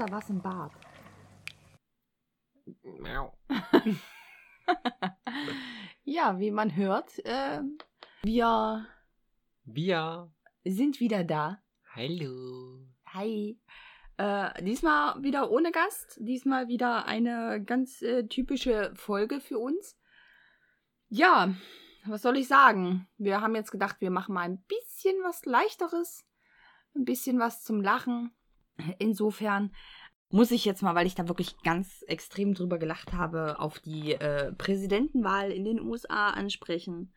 da was im Bad. Miau. ja, wie man hört, ähm, wir Wir. sind wieder da. Hallo. Hi. Äh, diesmal wieder ohne Gast. Diesmal wieder eine ganz äh, typische Folge für uns. Ja, was soll ich sagen? Wir haben jetzt gedacht, wir machen mal ein bisschen was Leichteres. Ein bisschen was zum Lachen. Insofern muss ich jetzt mal, weil ich da wirklich ganz extrem drüber gelacht habe, auf die äh, Präsidentenwahl in den USA ansprechen.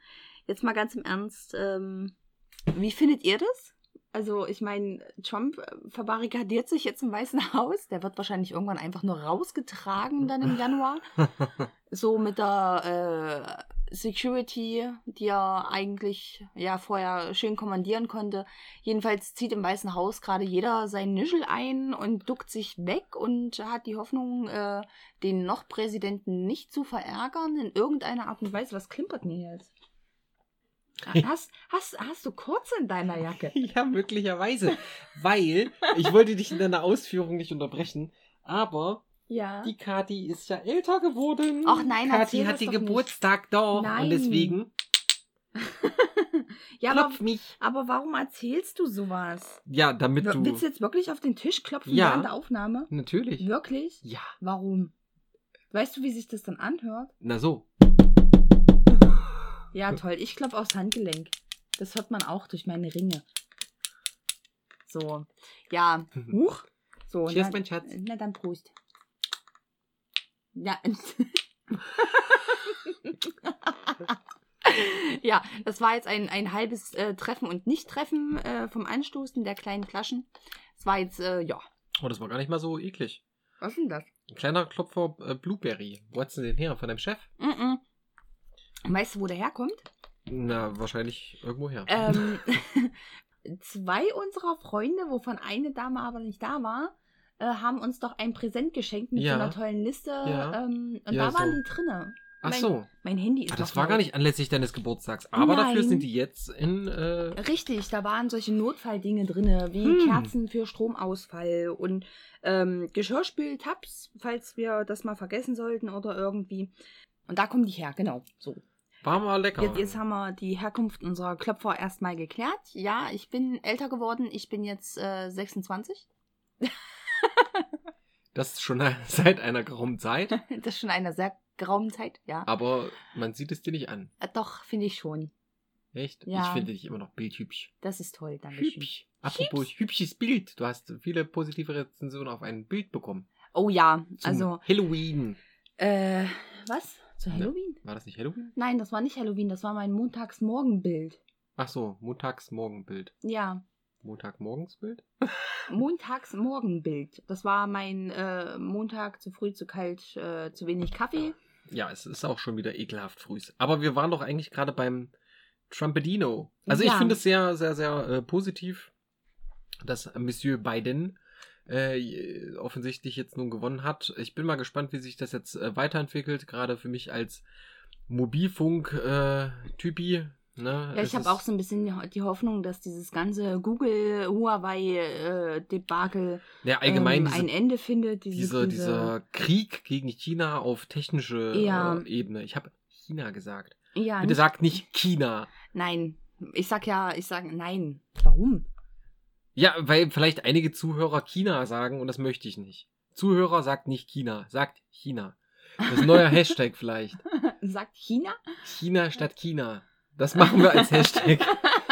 Jetzt mal ganz im Ernst. Ähm, wie findet ihr das? Also, ich meine, Trump äh, verbarrikadiert sich jetzt im Weißen Haus. Der wird wahrscheinlich irgendwann einfach nur rausgetragen dann im Januar. So mit der äh, Security, die er eigentlich ja vorher schön kommandieren konnte. Jedenfalls zieht im Weißen Haus gerade jeder sein Nischel ein und duckt sich weg und hat die Hoffnung, äh, den noch Präsidenten nicht zu verärgern in irgendeiner Art und Weise. Was klimpert hier jetzt? Hast, hast, hast du kurz in deiner Jacke? Ja, möglicherweise. Weil, ich wollte dich in deiner Ausführung nicht unterbrechen, aber Ja. die Kati ist ja älter geworden. Ach nein, Kati hat die doch nicht. Geburtstag doch. Nein. Und deswegen ja, aber, klopf mich. aber warum erzählst du sowas? Ja, damit du. Willst du jetzt wirklich auf den Tisch klopfen Ja. während der Aufnahme? Natürlich. Wirklich? Ja. Warum? Weißt du, wie sich das dann anhört? Na so. Ja, toll. Ich klopfe aufs Handgelenk. Das hört man auch durch meine Ringe. So. Ja. Huch. So. Cheers, na, mein Schatz. Na dann Prost. Ja. ja, das war jetzt ein, ein halbes äh, Treffen und Nicht-Treffen äh, vom Anstoßen der kleinen Flaschen. Es war jetzt, äh, ja. Oh, das war gar nicht mal so eklig. Was ist denn das? Ein kleiner Klopfer äh, Blueberry. Wo hast du den her? Von deinem Chef? Mm -mm. Weißt du, wo der herkommt? Na, wahrscheinlich irgendwo her. Ähm, zwei unserer Freunde, wovon eine Dame aber nicht da war, äh, haben uns doch ein Präsent geschenkt mit Ja. so einer tollen Liste. Ja. Ähm, und Ja, da waren so. die drinne. Ach mein, so. Mein Handy ist Ah, das war gar nicht anlässlich deines Geburtstags. Aber dafür Nein. sind die jetzt in. Äh, Richtig, da waren solche Notfalldinge drinne, wie Hm. Kerzen für Stromausfall und ähm, Geschirrspültabs, falls wir das mal vergessen sollten oder irgendwie. Und da kommen die her, genau. So. war mal lecker. Jetzt, jetzt haben wir die Herkunft unserer Klopfer erstmal geklärt. Ja, ich bin älter geworden. Ich bin jetzt äh, 26. das ist schon seit einer geraumen Zeit. Das ist schon eine sehr geraume Zeit, ja. Aber man sieht es dir nicht an. Äh, Doch, finde ich schon. Echt? Ja. Ich finde dich immer noch bildhübsch. Das ist toll, danke schön. Hübsch. Apropos hübsches Bild. Du hast viele positive Rezensionen auf ein Bild bekommen. Oh ja, Zum also, Halloween. äh, was? Zu Ne. Halloween? War das nicht Halloween? Nein, das war nicht Halloween, das war mein Montagsmorgenbild. Ach so, Montagsmorgenbild. Ja, Montagmorgensbild? Montagsmorgenbild. Das war mein äh, Montag zu früh, zu kalt, äh, zu wenig Kaffee. Ja, es ist auch schon wieder ekelhaft früh. Aber wir waren doch eigentlich gerade beim Trumpedino. Also ich Ja. finde es sehr, sehr, sehr äh, positiv, dass Monsieur Biden äh, offensichtlich jetzt nun gewonnen hat. Ich bin mal gespannt, wie sich das jetzt äh, weiterentwickelt, gerade für mich als Mobilfunk-Typi. Ne? Ja, ich habe auch so ein bisschen die- Hoffnung, dass dieses ganze Google-Huawei-Debakel ja, allgemein ähm, diese, ein Ende findet. Diese, dieser, diese, dieser Krieg gegen China auf technische Ja. äh, Ebene. Ich habe China gesagt. ja, Bitte nicht- sagt nicht China. Nein, ich sag ja, ich sag nein. Warum? Ja, weil vielleicht einige Zuhörer China sagen und das möchte ich nicht. Zuhörer sagt nicht China, sagt China. Das ist ein neuer Hashtag vielleicht. Sagt China? China statt China. Das machen wir als Hashtag.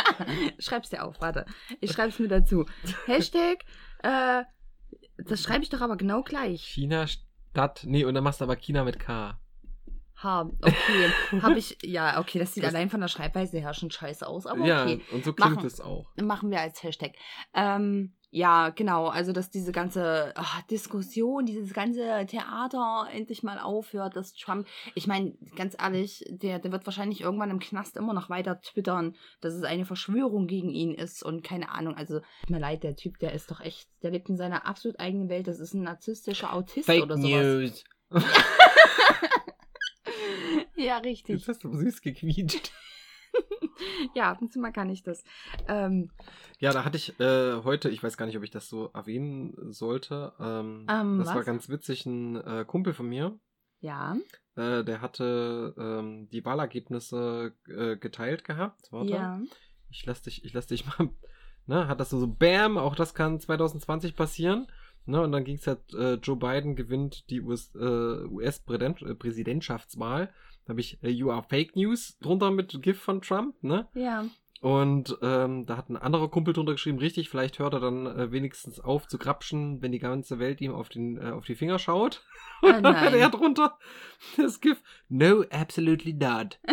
Schreib's dir auf, warte. Ich schreib's mir dazu. Hashtag, äh, das schreibe ich doch aber genau gleich. China statt. Nee, und dann machst du aber China mit K. Ha, okay. Hab ich, ja, okay, das sieht Das- allein von der Schreibweise her schon scheiße aus, aber ja, okay. und so klingt Machen. es auch. Machen wir als Hashtag. Ähm, ja, genau, also dass diese ganze ah, Diskussion, dieses ganze Theater endlich mal aufhört, dass Trump, ich meine, ganz ehrlich, der, der wird wahrscheinlich irgendwann im Knast immer noch weiter twittern, dass es eine Verschwörung gegen ihn ist und keine Ahnung, also tut mir leid, der Typ, der ist doch echt, der lebt in seiner absolut eigenen Welt, das ist ein narzisstischer Autist Fake oder sowas. News. Ja, richtig. Jetzt hast du süß gequietscht. ja, ab und zu mal kann ich das. Ähm, Ja, da hatte ich äh, heute, ich weiß gar nicht, ob ich das so erwähnen sollte. Ähm, Ähm, das war was? ganz witzig, ein äh, Kumpel von mir, ja, äh, der hatte ähm, die Wahlergebnisse äh, geteilt gehabt. Warte. ja. Ich lass dich, ich lass dich mal, ne, hat das so, so Bam, auch das kann 2020 passieren. Ne, und dann ging es halt, äh, Joe Biden gewinnt die US, äh, US-Präsidentschaftswahl. Da habe ich äh, You are Fake News drunter mit GIF von Trump, ne? Ja. Und ähm, da hat ein anderer Kumpel drunter geschrieben, richtig, vielleicht hört er dann äh, wenigstens auf zu grapschen, wenn die ganze Welt ihm auf, den, äh, auf die Finger schaut. Oh Und dann hat er drunter das GIF, no, absolutely not.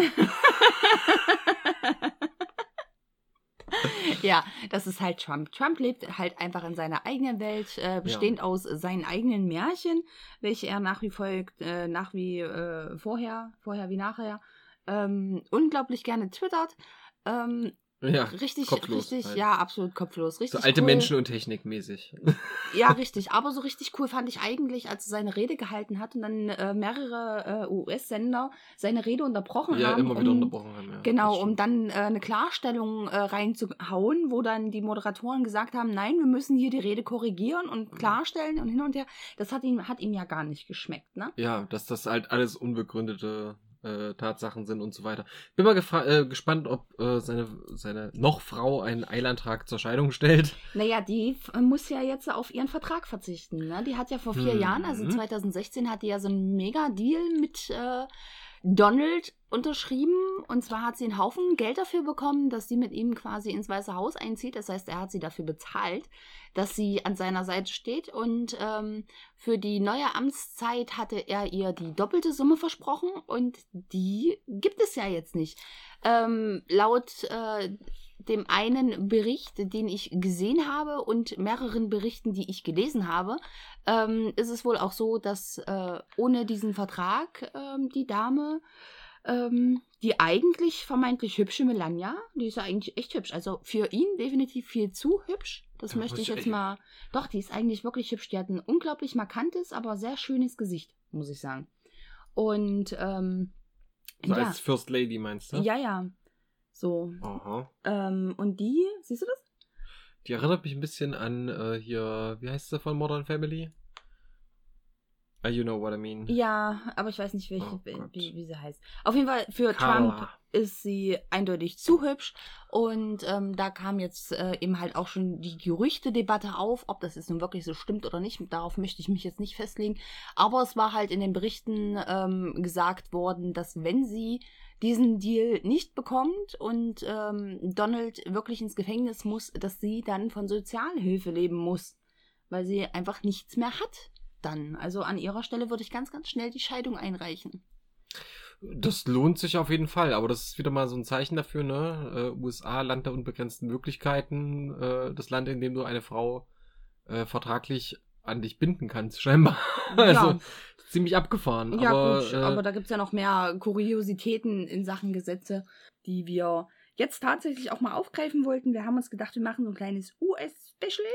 ja, das ist halt Trump. Trump lebt halt einfach in seiner eigenen Welt, äh, bestehend aus seinen eigenen Märchen, welche er nach wie folgt, äh, nach wie äh, vorher, vorher wie nachher, ähm, unglaublich gerne twittert. Ähm, Ja, richtig, kopflos richtig, halt. ja, absolut kopflos. Richtig so alte cool. Menschen und Technik mäßig. Ja, richtig. Aber so richtig cool fand ich eigentlich, als er seine Rede gehalten hat und dann äh, mehrere äh, US-Sender seine Rede unterbrochen ja, haben. immer wieder um, unterbrochen haben. Ja, Genau, um dann äh, eine Klarstellung äh, reinzuhauen, wo dann die Moderatoren gesagt haben, nein, wir müssen hier die Rede korrigieren und klarstellen und hin und her. Das hat ihm, hat ihm ja gar nicht geschmeckt, ne? Ja, dass das halt alles unbegründete äh, Tatsachen sind und so weiter. Bin mal äh, gespannt, ob äh, seine, seine noch Frau einen Eilantrag zur Scheidung stellt. Naja, die muss ja jetzt auf ihren Vertrag verzichten. Ne? Die hat ja vor vier Mhm. Jahren, also 2016, hat die ja so einen Mega-Deal mit äh, Donald unterschrieben. Und zwar hat sie einen Haufen Geld dafür bekommen, dass sie mit ihm quasi ins Weiße Haus einzieht. Das heißt, er hat sie dafür bezahlt, dass sie an seiner Seite steht. Und ähm, für die neue Amtszeit hatte er ihr die doppelte Summe versprochen. Und die gibt es ja jetzt nicht. Ähm, laut äh, dem einen Bericht, den ich gesehen habe und mehreren Berichten, die ich gelesen habe, ähm, ist es wohl auch so, dass äh, ohne diesen Vertrag ähm, die Dame, ähm, die eigentlich vermeintlich hübsche Melania, die ist ja eigentlich echt hübsch, also für ihn definitiv viel zu hübsch. Das Ja, möchte ich jetzt echt- mal. Doch, die ist eigentlich wirklich hübsch. Die hat ein unglaublich markantes, aber sehr schönes Gesicht, muss ich sagen. Und ähm, So ja, als First Lady meinst du? ja, ja. So, Aha. ähm, und die, siehst du das? Die erinnert mich ein bisschen an äh, hier, wie heißt sie von Modern Family? Ah, you know what I mean. Ja, aber ich weiß nicht, welche, Oh wie, wie sie heißt. Auf jeden Fall für Carla. Trump ist sie eindeutig zu hübsch. Und ähm, da kam jetzt äh, eben halt auch schon die Gerüchte-Debatte auf, ob das jetzt nun wirklich so stimmt oder nicht. Darauf möchte ich mich jetzt nicht festlegen. Aber es war halt in den Berichten ähm, gesagt worden, dass wenn sie diesen Deal nicht bekommt und ähm, Donald wirklich ins Gefängnis muss, dass sie dann von Sozialhilfe leben muss, weil sie einfach nichts mehr hat dann. Also an ihrer Stelle würde ich ganz, ganz schnell die Scheidung einreichen. Das lohnt sich auf jeden Fall, aber das ist wieder mal so ein Zeichen dafür, ne? Äh, USA, Land der unbegrenzten Möglichkeiten, äh, das Land, in dem du eine Frau äh, vertraglich an dich binden kannst, scheinbar. also ziemlich abgefahren. ja, aber, gut, äh, aber da gibt es ja noch mehr Kuriositäten in Sachen Gesetze, die wir jetzt tatsächlich auch mal aufgreifen wollten. Wir haben uns gedacht, wir machen so ein kleines US-Special.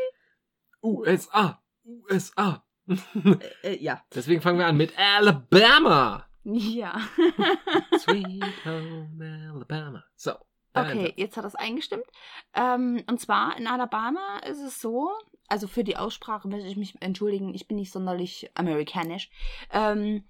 USA, USA. Äh, äh, ja. Deswegen fangen wir an mit Alabama. Ja. Sweet Home Alabama. So. Okay, jetzt hat das eingestimmt. Ähm, und zwar in Alabama ist es so, also für die Aussprache möchte ich mich entschuldigen, ich bin nicht sonderlich amerikanisch. Ähm,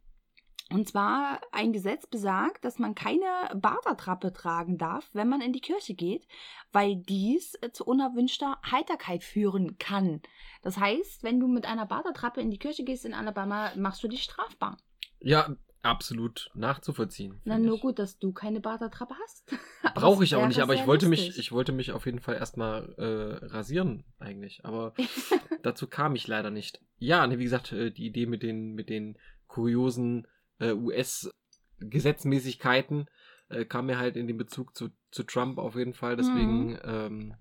und zwar ein Gesetz besagt, dass man keine Bartertrappe tragen darf, wenn man in die Kirche geht, weil dies äh, zu unerwünschter Heiterkeit führen kann. Das heißt, wenn du mit einer Bartertrappe in die Kirche gehst in Alabama, machst du dich strafbar. Ja, absolut nachzuvollziehen. Na, nur ich. gut, dass du keine Bartertrappe hast. Brauche ich auch nicht, aber ich wollte mich, ich wollte mich auf jeden Fall erstmal äh, rasieren, eigentlich. Aber dazu kam ich leider nicht. Ja, ne, wie gesagt, äh, die Idee mit den, mit den kuriosen äh, US-Gesetzmäßigkeiten äh, kam mir halt in den Bezug zu, zu Trump auf jeden Fall. Deswegen Mhm. ähm,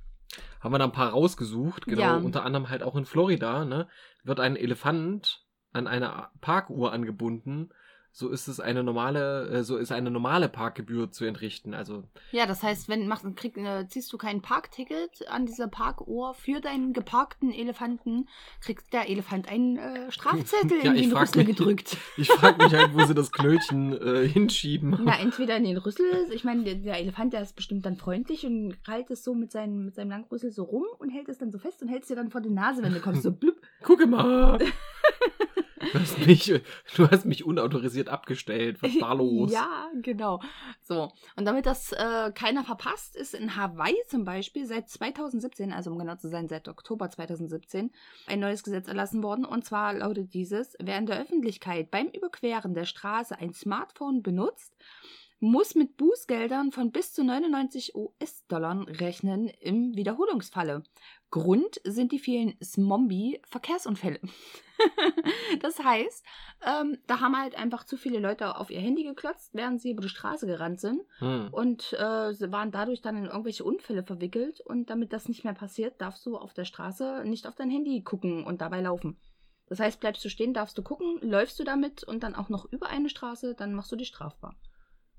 haben wir da ein paar rausgesucht. Genau, Ja. unter anderem halt auch in Florida, ne, wird ein Elefant an eine Parkuhr angebunden, so ist es eine normale, äh, so ist eine normale Parkgebühr zu entrichten. Also Ja, das heißt, wenn machst, krieg, äh, ziehst du kein Parkticket an dieser Parkuhr für deinen geparkten Elefanten, kriegt der Elefant einen äh, Strafzettel Ja, in den Rüssel mich- gedrückt. ich frage mich halt, wo sie das Knöllchen äh, hinschieben. Na, entweder in den Rüssel, ich meine, der, der Elefant, der ist bestimmt dann freundlich und krallt es so mit seinem, mit seinem langen Rüssel so rum und hält es dann so fest und hält es dir dann vor die Nase, wenn du kommst, so blub. Gucke mal. Du hast mich, du hast mich unautorisiert abgestellt. Was ist da los? Ja, genau. So. Und damit das äh, keiner verpasst, ist in Hawaii zum Beispiel seit 2017, also um genau zu sein, seit Oktober 2017, ein neues Gesetz erlassen worden. Und zwar lautet dieses, wer in der Öffentlichkeit beim Überqueren der Straße ein Smartphone benutzt, muss mit Bußgeldern von bis zu 99 US-Dollar rechnen im Wiederholungsfalle. Grund sind die vielen Smombi-Verkehrsunfälle. das heißt, ähm, da haben halt einfach zu viele Leute auf ihr Handy geklotzt, während sie über die Straße gerannt sind Hm. und äh, sie waren dadurch dann in irgendwelche Unfälle verwickelt. Und damit das nicht mehr passiert, darfst du auf der Straße nicht auf dein Handy gucken und dabei laufen. Das heißt, bleibst du stehen, darfst du gucken, läufst du damit und dann auch noch über eine Straße, dann machst du dich strafbar.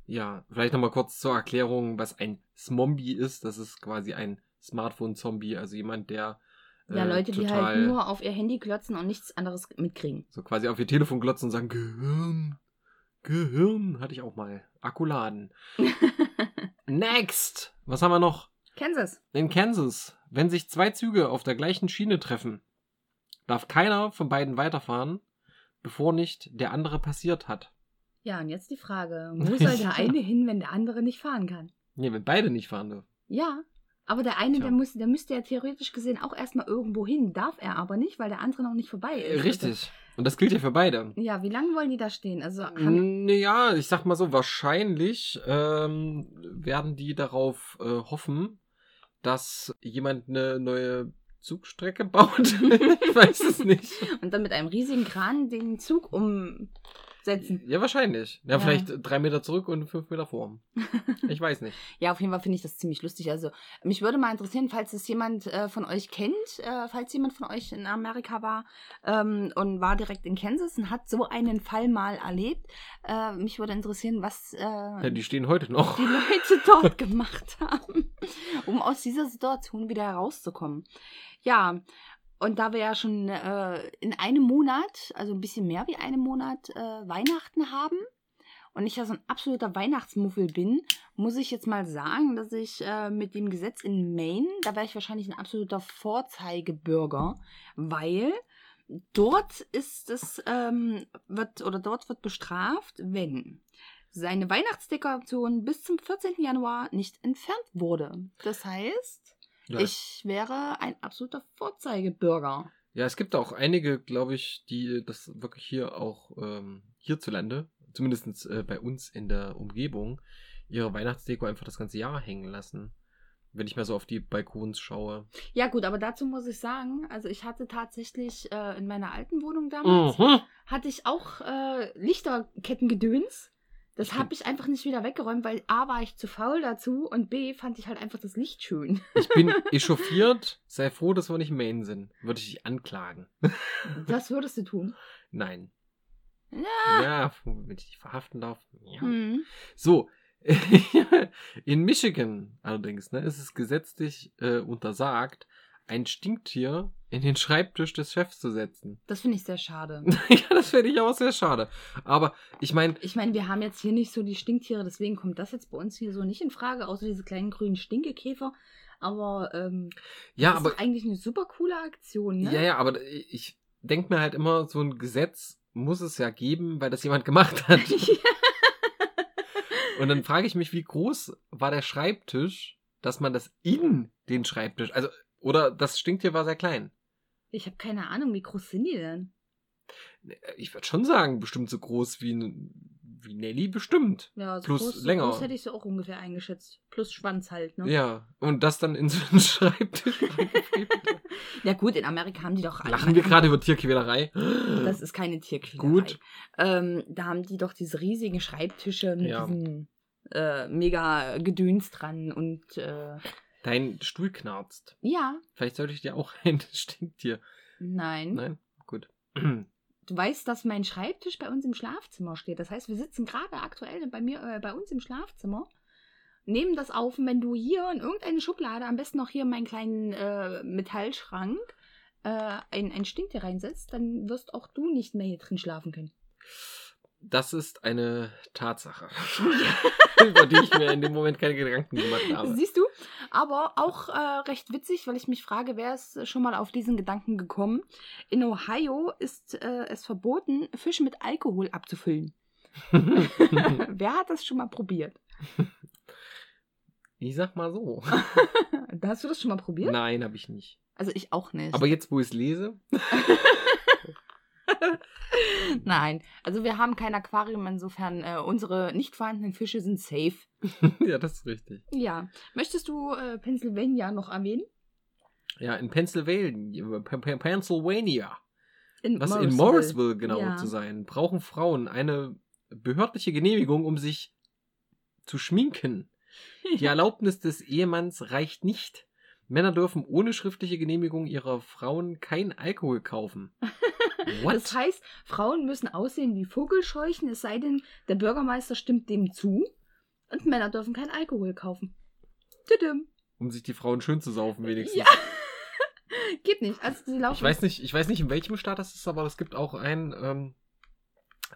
Ja, vielleicht nochmal kurz zur Erklärung, was ein Smombie ist. Das ist quasi ein Smartphone-Zombie, also jemand, der Ja, äh, Leute, die total halt nur auf ihr Handy klotzen und nichts anderes mitkriegen. so quasi auf ihr Telefon glotzen und sagen, Gehirn, Gehirn, hatte ich auch mal. Akkuladen. Next! Was haben wir noch? Kansas. In Kansas, wenn sich zwei Züge auf der gleichen Schiene treffen, darf keiner von beiden weiterfahren, bevor nicht der andere passiert hat. Ja, und jetzt die Frage, wo soll der eine hin, wenn der andere nicht fahren kann? Nee, wenn beide nicht fahren dürfen. Ja, aber der eine, Tja. der, muss, der müsste ja theoretisch gesehen auch erstmal irgendwo hin, darf er aber nicht, weil der andere noch nicht vorbei ist. Also, Richtig. Und das gilt ja für beide. ja, wie lange wollen die da stehen? Also haben, Naja, ich sag mal so, wahrscheinlich ähm, werden die darauf äh, hoffen, dass jemand eine neue Zugstrecke baut. ich weiß es nicht. und dann mit einem riesigen Kran den Zug umsetzen. Ja, wahrscheinlich. Ja, Ja. vielleicht drei Meter zurück und fünf Meter vor. Ich weiß nicht. Ja, auf jeden Fall finde ich das ziemlich lustig. Also, mich würde mal interessieren, falls es jemand äh, von euch kennt, äh, falls jemand von euch in Amerika war ähm, und war direkt in Kansas und hat so einen Fall mal erlebt. Äh, mich würde interessieren, was äh, Ja, die stehen heute noch. die Leute dort gemacht haben, um aus dieser Situation wieder herauszukommen. Ja, und da wir ja schon äh, in einem Monat, also ein bisschen mehr wie einem Monat, äh, Weihnachten haben und ich ja so ein absoluter Weihnachtsmuffel bin, muss ich jetzt mal sagen, dass ich äh, mit dem Gesetz in Maine, da wäre ich wahrscheinlich ein absoluter Vorzeigebürger, weil dort ist es, ähm, wird, oder dort wird bestraft, wenn seine Weihnachtsdekoration bis zum 14. Januar nicht entfernt wurde. Das heißt, Ja. ich wäre ein absoluter Vorzeigebürger. Ja, es gibt auch einige, glaube ich, die das wirklich hier auch ähm, hierzulande, zumindest äh, bei uns in der Umgebung, ihre Weihnachtsdeko einfach das ganze Jahr hängen lassen. Wenn ich mal so auf die Balkons schaue. Ja gut, aber dazu muss ich sagen, also ich hatte tatsächlich äh, in meiner alten Wohnung damals, Mhm. hatte ich auch äh, Lichterkettengedöns. Das habe ich einfach nicht wieder weggeräumt, weil A war ich zu faul dazu und B fand ich halt einfach das Licht schön. Ich bin echauffiert. Sei froh, dass wir nicht in Maine sind. Würde ich dich anklagen. Das würdest du tun. Nein. Ja. Ja, wenn ich dich verhaften darf. Ja. Hm. So. in Michigan allerdings ne, ist es gesetzlich äh, untersagt, ein Stinktier in den Schreibtisch des Chefs zu setzen. Das finde ich sehr schade. ja, das finde ich auch sehr schade. Aber ich meine, Ich meine, wir haben jetzt hier nicht so die Stinktiere, deswegen kommt das jetzt bei uns hier so nicht in Frage, außer diese kleinen grünen Stinkekäfer. Aber ähm, ja, das aber ist eigentlich eine super coole Aktion, ne? ja, ja, aber ich denke mir halt immer, so ein Gesetz muss es ja geben, weil das jemand gemacht hat. Und dann frage ich mich, wie groß war der Schreibtisch, dass man das in den Schreibtisch, also oder das Stinktier war sehr klein. ich habe keine Ahnung, wie groß sind die denn? Ich würde schon sagen, bestimmt so groß wie, wie Nelly, bestimmt. Ja, so Plus groß, so länger. groß hätte ich sie auch ungefähr eingeschätzt. Plus Schwanz halt, ne? Ja, und das dann in so einen Schreibtisch. Ja gut, in Amerika haben die doch... Lachen wir gerade über Tierquälerei? Das ist keine Tierquälerei. Gut. Ähm, da haben die doch diese riesigen Schreibtische mit Ja. diesem äh, mega Gedöns dran und äh, Dein Stuhl knarzt. ja, Vielleicht sollte ich dir auch ein Stinktier. nein. Nein? Gut. du weißt, dass mein Schreibtisch bei uns im Schlafzimmer steht. Das heißt, wir sitzen gerade aktuell bei mir, äh, bei uns im Schlafzimmer, nehmen das auf und wenn du hier in irgendeine Schublade, am besten noch hier in meinen kleinen äh, Metallschrank, äh, ein, ein Stinktier reinsetzt, dann wirst auch du nicht mehr hier drin schlafen können. Das ist eine Tatsache, über die ich mir in dem Moment keine Gedanken gemacht habe. Siehst du? Aber auch äh, recht witzig, weil ich mich frage, wer ist schon mal auf diesen Gedanken gekommen? In Ohio ist äh, es verboten, Fische mit Alkohol abzufüllen. wer hat das schon mal probiert? Ich sag mal so. Hast du das schon mal probiert? Nein, habe ich nicht. Also ich auch nicht. Aber jetzt, wo ich es lese. Nein, also wir haben kein Aquarium, insofern äh, unsere nicht vorhandenen Fische sind safe. ja, das ist richtig. Ja. Möchtest du äh, Pennsylvania noch erwähnen? Ja, in Pennsylvania. Pennsylvania. In Was in Morrisville genau ja. zu sein, brauchen Frauen eine behördliche Genehmigung, um sich zu schminken. Die Erlaubnis des Ehemanns reicht nicht. Männer dürfen ohne schriftliche Genehmigung ihrer Frauen kein Alkohol kaufen. What? Das heißt, Frauen müssen aussehen wie Vogelscheuchen, es sei denn, der Bürgermeister stimmt dem zu. Und Männer dürfen kein Alkohol kaufen. Tudum. Um sich die Frauen schön zu saufen, wenigstens. Ja. Geht nicht. Also sie laufen. Ich weiß nicht, ich weiß nicht, in welchem Staat das ist, aber es gibt auch ein, ähm,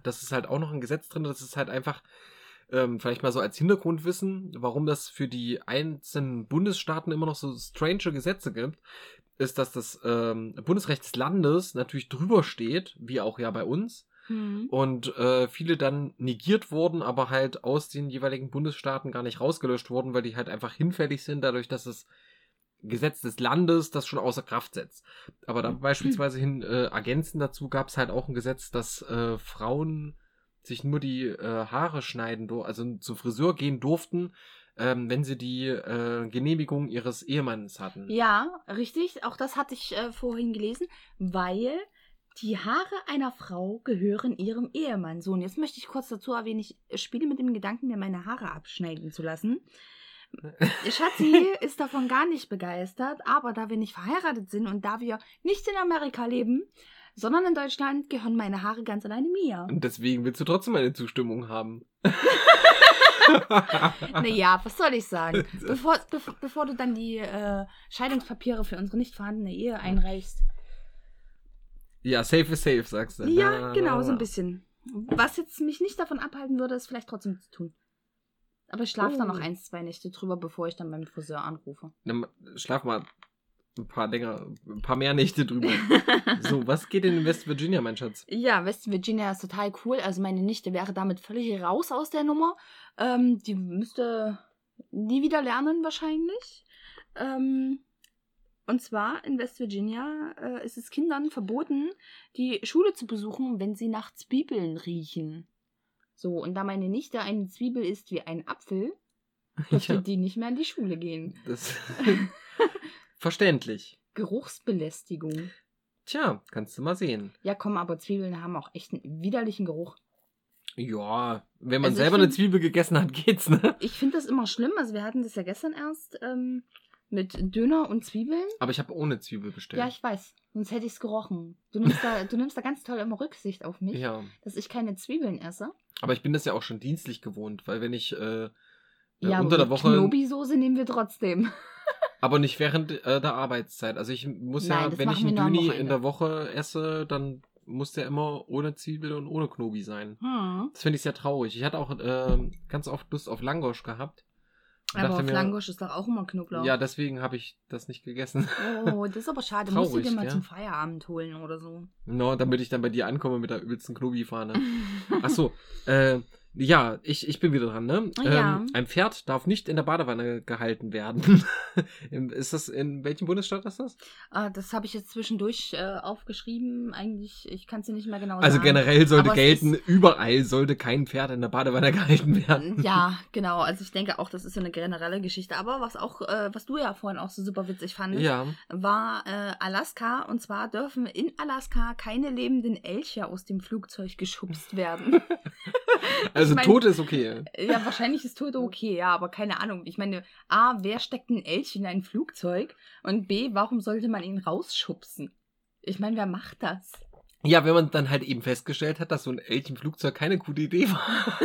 das ist halt auch noch ein Gesetz drin, das ist halt einfach, ähm, vielleicht mal so als Hintergrundwissen, warum das für die einzelnen Bundesstaaten immer noch so strange Gesetze gibt, ist, dass das ähm, Bundesrecht des Landes natürlich drüber steht, wie auch ja bei uns. Mhm. Und äh, viele dann negiert wurden, aber halt aus den jeweiligen Bundesstaaten gar nicht rausgelöscht wurden, weil die halt einfach hinfällig sind, dadurch, dass es Gesetz des Landes das schon außer Kraft setzt. Aber da mhm. beispielsweise hin äh, ergänzend dazu gab es halt auch ein Gesetz, dass äh, Frauen sich nur die äh, Haare schneiden, also zum Friseur gehen durften, ähm, wenn sie die äh, Genehmigung ihres Ehemanns hatten. Ja, richtig. Auch das hatte ich äh, vorhin gelesen, weil die Haare einer Frau gehören ihrem Ehemann. So, und jetzt möchte ich kurz dazu erwähnen, ich spiele mit dem Gedanken, mir meine Haare abschneiden zu lassen. Schatzi ist davon gar nicht begeistert, aber da wir nicht verheiratet sind und da wir nicht in Amerika leben, sondern in Deutschland gehören meine Haare ganz alleine mir. Und deswegen willst du trotzdem meine Zustimmung haben. naja, was soll ich sagen? Bevor, bevor, bevor du dann die äh, Scheidungspapiere für unsere nicht vorhandene Ehe einreichst. Ja, safe is safe, sagst du. Ja, genau, so ein bisschen. Was jetzt mich nicht davon abhalten würde, ist vielleicht trotzdem zu tun. Aber ich schlafe oh. dann noch ein, zwei Nächte drüber, bevor ich dann beim Friseur anrufe. schlaf mal ein paar länger, ein paar mehr Nächte drüber. so, was geht denn in West Virginia, mein Schatz? Ja, West Virginia ist total cool. Also meine Nichte wäre damit völlig raus aus der Nummer. Ähm, die müsste nie wieder lernen wahrscheinlich. Ähm, und zwar in West Virginia äh, ist es Kindern verboten, die Schule zu besuchen, wenn sie nach Zwiebeln riechen. So, und da meine Nichte eine Zwiebel ist wie ein Apfel, dürfte ja. die nicht mehr in die Schule gehen. Das Verständlich. Geruchsbelästigung. Tja, kannst du mal sehen. Ja, komm, aber Zwiebeln haben auch echt einen widerlichen Geruch. Ja, wenn man also selber find, eine Zwiebel gegessen hat, geht's, ne? Ich finde das immer schlimm. Also wir hatten das ja gestern erst ähm, mit Döner und Zwiebeln. Aber ich habe ohne Zwiebel bestellt. Ja, ich weiß. Sonst hätte ich es gerochen. Du nimmst, da, du nimmst da ganz toll immer Rücksicht auf mich, ja. dass ich keine Zwiebeln esse. Aber ich bin das ja auch schon dienstlich gewohnt, weil wenn ich äh, äh ja, unter der Woche. Knobi-Soße nehmen wir trotzdem. Aber nicht während äh, der Arbeitszeit. Also ich muss Nein, ja, wenn ich einen Döni in der Woche esse, dann muss der immer ohne Zwiebel und ohne Knobi sein. Hm. Das finde ich sehr traurig. Ich hatte auch äh, ganz oft Lust auf Langosch gehabt. Aber auf mir, Langosch ist doch auch immer Knoblauch. Ja, deswegen habe ich das nicht gegessen. Oh, das ist aber schade. Traurig, musst du dir mal ja? zum Feierabend holen oder so. No, damit ich dann bei dir ankomme mit der übelsten Knobi-Fahne. Achso, äh, ja, ich, ich bin wieder dran, ne? Ja. Ähm, ein Pferd darf nicht in der Badewanne gehalten werden. ist das, in welchem Bundesstaat ist das? Ah, das habe ich jetzt zwischendurch äh, aufgeschrieben. Eigentlich, ich kann es dir nicht mehr genau also sagen. Also generell sollte gelten, überall sollte kein Pferd in der Badewanne gehalten werden. Ja, genau. Also ich denke auch, das ist so eine generelle Geschichte. Aber was auch, äh, was du ja vorhin auch so super witzig fandest, ja. war äh, Alaska. Und zwar dürfen in Alaska keine lebenden Elche aus dem Flugzeug geschubst werden. also ich mein, tot ist okay. Ja, wahrscheinlich ist tot okay, ja, aber keine Ahnung. Ich meine, A, wer steckt ein Elch in ein Flugzeug? Und B, warum sollte man ihn rausschubsen? Ich meine, wer macht das? Ja, wenn man dann halt eben festgestellt hat, dass so ein Elch im Flugzeug keine gute Idee war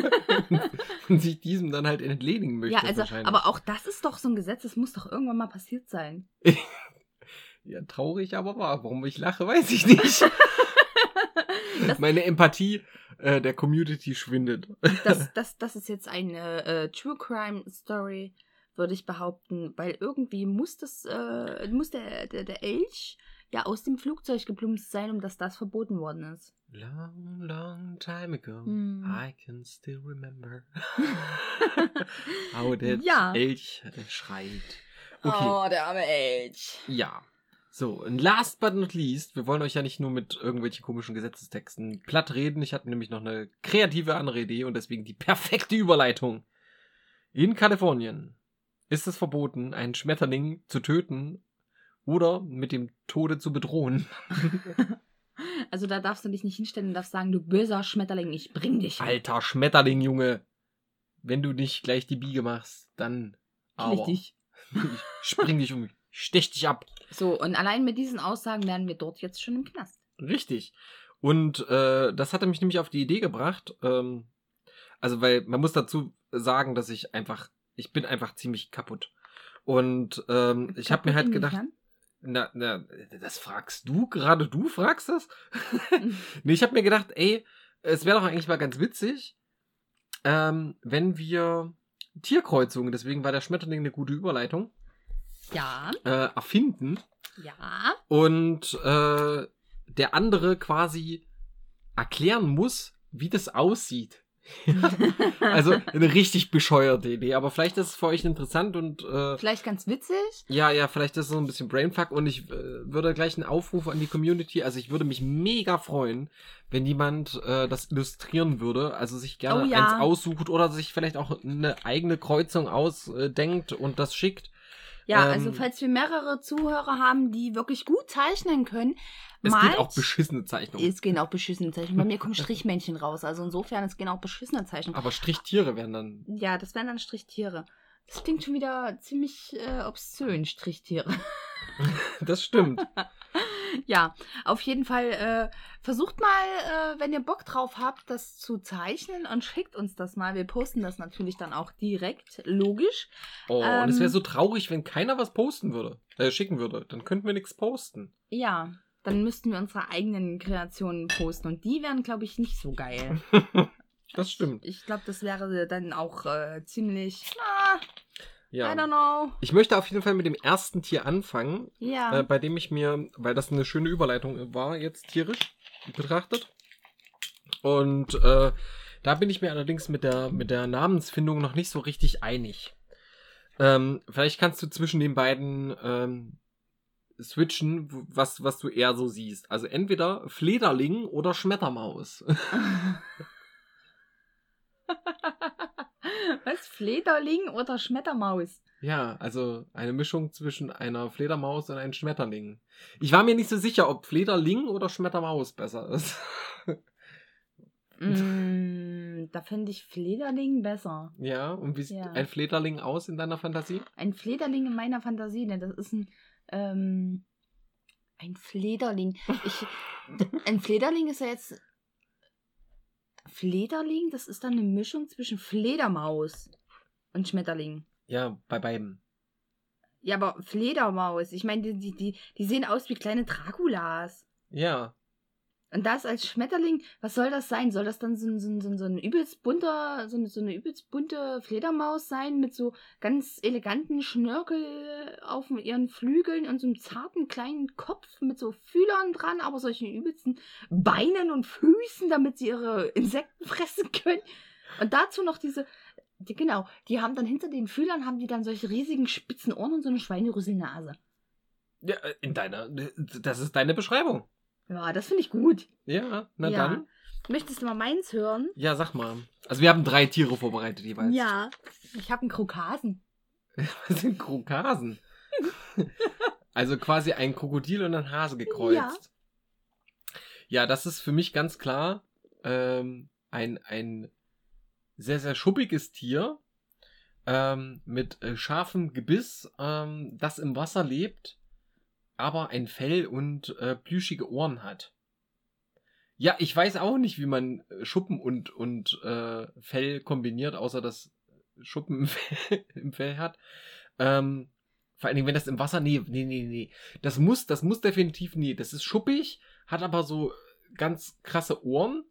und sich diesem dann halt entledigen möchte. Ja, also, aber auch das ist doch so ein Gesetz, das muss doch irgendwann mal passiert sein. Ja, traurig, aber wahr. Warum ich lache, weiß ich nicht. Das- Meine Empathie äh, der Community schwindet. Das, das, das ist jetzt eine äh, True Crime Story, würde ich behaupten, weil irgendwie muss das, äh, muss der, der, der Elch ja aus dem Flugzeug geplumpst sein, um dass das verboten worden ist. Long, long time ago, Hm. I can still remember how that Ja. Elch äh, schreit. Okay, Oh, der arme Elch. ja. So, und last but not least, wir wollen euch ja nicht nur mit irgendwelchen komischen Gesetzestexten platt reden. Ich hatte nämlich noch eine kreative andere Idee und deswegen die perfekte Überleitung. In Kalifornien ist es verboten, einen Schmetterling zu töten oder mit dem Tode zu bedrohen. Also da darfst du dich nicht hinstellen und darfst sagen, du böser Schmetterling, ich bring dich. um. Alter Schmetterling, Junge. Wenn du nicht gleich die Biege machst, dann aber. Richtig. Ich spring dich um. Stech dich ab. So, und allein mit diesen Aussagen wären wir dort jetzt schon im Knast. Richtig. Und äh, das hatte mich nämlich auf die Idee gebracht. Ähm, also, weil man muss dazu sagen, dass ich einfach, ich bin einfach ziemlich kaputt. Und ähm, ich habe mir halt gedacht, na, na, das fragst du gerade, du fragst das? nee, ich habe mir gedacht, ey, es wäre doch eigentlich mal ganz witzig, ähm, wenn wir Tierkreuzungen, deswegen war der Schmetterling eine gute Überleitung, ja, äh, erfinden ja. und äh, der andere quasi erklären muss, wie das aussieht. also eine richtig bescheuerte Idee, aber vielleicht ist es für euch interessant und äh, Vielleicht ganz witzig. ja, ja, vielleicht ist es so ein bisschen Brainfuck und ich äh, würde gleich einen Aufruf an die Community, also ich würde mich mega freuen, wenn jemand äh, das illustrieren würde, also sich gerne Oh ja. eins aussucht oder sich vielleicht auch eine eigene Kreuzung ausdenkt und das schickt. Ja, Ähm, also falls wir mehrere Zuhörer haben, die wirklich gut zeichnen können, Es malt. gibt auch beschissene Zeichnungen. Es gehen auch beschissene Zeichnungen. Bei mir kommen Strichmännchen raus. Also insofern, es gehen auch beschissene Zeichnungen. Aber Strichtiere werden dann. Ja, das wären dann Strichtiere. Das klingt schon wieder ziemlich äh, obszön, Strichtiere. Das stimmt. ja, auf jeden Fall äh, versucht mal, äh, wenn ihr Bock drauf habt, das zu zeichnen und schickt uns das mal. Wir posten das natürlich dann auch direkt, logisch. Oh, Ähm, und es wäre so traurig, wenn keiner was posten würde, äh, schicken würde. Dann könnten wir nichts posten. Ja, dann müssten wir unsere eigenen Kreationen posten und die wären, glaube ich, nicht so geil. Das stimmt. Ich glaube, das wäre dann auch äh, ziemlich, ah, I don't Ja. know. Ich möchte auf jeden Fall mit dem ersten Tier anfangen, Ja. äh, bei dem ich mir, weil das eine schöne Überleitung war, jetzt tierisch betrachtet. Und äh, da bin ich mir allerdings mit der, mit der Namensfindung noch nicht so richtig einig. Ähm, vielleicht kannst du zwischen den beiden ähm, switchen, was, was du eher so siehst. Also entweder Flederling oder Schmettermaus. Was? Flederling oder Schmettermaus? Ja, also eine Mischung zwischen einer Fledermaus und einem Schmetterling. Ich war mir nicht so sicher, ob Flederling oder Schmettermaus besser ist. mm, da finde ich Flederling besser. ja, und wie sieht Ja. ein Flederling aus in deiner Fantasie? Ein Flederling in meiner Fantasie, ne? das ist ein, ähm, ein Flederling. Ich, ein Flederling ist ja jetzt. Flederling, das ist dann eine Mischung zwischen Fledermaus und Schmetterling. Ja, bei beiden. Ja, aber Fledermaus, ich meine, die, die, die, die sehen aus wie kleine Draculas. Ja. Und das als Schmetterling, was soll das sein? Soll das dann so, so, so, so ein übelst bunter, so eine, so eine übelst bunte Fledermaus sein mit so ganz eleganten Schnörkel auf ihren Flügeln und so einem zarten kleinen Kopf mit so Fühlern dran, aber solchen übelsten Beinen und Füßen, damit sie ihre Insekten fressen können. Und dazu noch diese, die, genau, die haben dann hinter den Fühlern haben die dann solche riesigen spitzen Ohren und so eine Schweinerüsselnase. ja. äh, In deiner. Das ist deine Beschreibung. Ja, das finde ich gut. Ja, na Ja. dann. Möchtest du mal meins hören? Ja, sag mal. Also wir haben drei Tiere vorbereitet jeweils. Ja. Ich habe einen Krokasen. Was sind Krokasen? also quasi ein Krokodil und ein Hase gekreuzt. Ja. Ja, das ist für mich ganz klar ähm, ein, ein sehr, sehr schuppiges Tier ähm, mit äh, scharfem Gebiss, ähm, das im Wasser lebt, aber ein Fell und äh, plüschige Ohren hat. Ja, ich weiß auch nicht, wie man äh, Schuppen und, und äh, Fell kombiniert, außer dass Schuppen im Fell, im Fell hat. Ähm, vor allen Dingen, wenn das im Wasser. Nee, nee, nee, nee. Das muss, das muss definitiv nie. Das ist schuppig, hat aber so ganz krasse Ohren,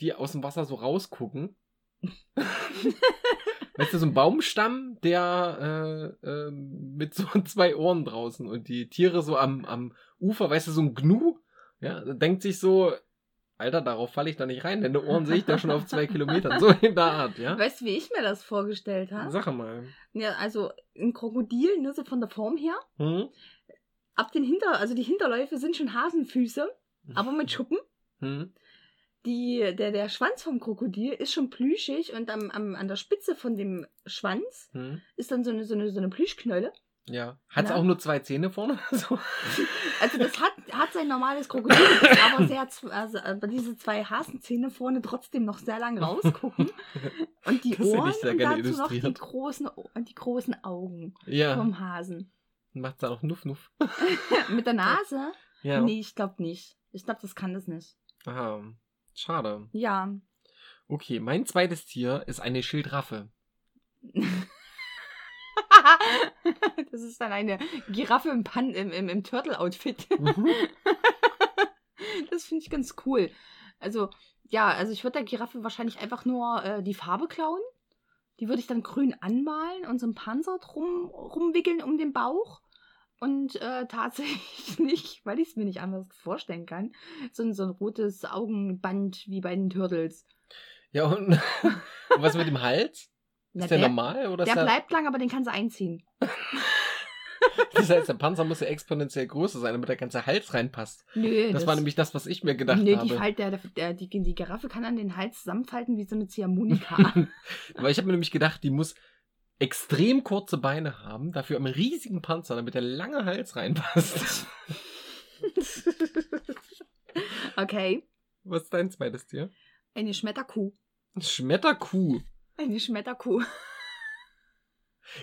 die aus dem Wasser so rausgucken. weißt du, so ein Baumstamm, der äh, äh, mit so zwei Ohren draußen und die Tiere so am, am Ufer, weißt du, so ein Gnu, ja, denkt sich so, Alter, darauf falle ich da nicht rein, denn die Ohren sehe ich da schon auf zwei Kilometern. So in der Art, ja. Weißt du, wie ich mir das vorgestellt habe? Sag mal. Ja, also ein Krokodil, ne, so von der Form her. Hm? Ab den Hinter, also die Hinterläufe sind schon Hasenfüße, aber mit Schuppen. Hm? Die, der, der Schwanz vom Krokodil ist schon plüschig und am, am, an der Spitze von dem Schwanz Hm? ist dann so eine, so eine, so eine Plüschknölle. Ja. Hat's Ja. auch nur zwei Zähne vorne? so. Also das hat, hat sein normales Krokodil, aber z- also diese zwei Hasenzähne vorne trotzdem noch sehr lang rausgucken. Und die Das Ohren und dazu noch die großen, die großen Augen Ja. vom Hasen. Macht's da noch Nuff Nuff. Mit der Nase? Ja. Nee, ich glaube nicht. Ich glaube, das kann das nicht. Aha. Schade. Ja. Okay, mein zweites Tier ist eine Schildraffe. das ist dann eine Giraffe im, Pan im, im, im Turtle-Outfit. Mhm. das finde ich ganz cool. Also, ja, also ich würde der Giraffe wahrscheinlich einfach nur äh, die Farbe klauen. Die würde ich dann grün anmalen und so einen Panzer drum rumwickeln um den Bauch. Und äh, tatsächlich, weil ich es mir nicht anders vorstellen kann, so ein, so ein rotes Augenband wie bei den Turtles. Ja, und, was mit dem Hals? Ist der, der normal? Oder der bleibt lang, aber den kann sie einziehen. das heißt, der Panzer muss ja exponentiell größer sein, damit der ganze Hals reinpasst. Nö, Das, war nämlich das, was ich mir gedacht nee, habe. die, der, der, die, die Giraffe kann an den Hals zusammenfalten wie so eine Ziehharmonika. Aber ich habe mir nämlich gedacht, die muss extrem kurze Beine haben, dafür einen riesigen Panzer, damit der lange Hals reinpasst. okay. Was ist dein zweites Tier? Eine Schmetterkuh. Schmetterkuh. Eine Schmetterkuh.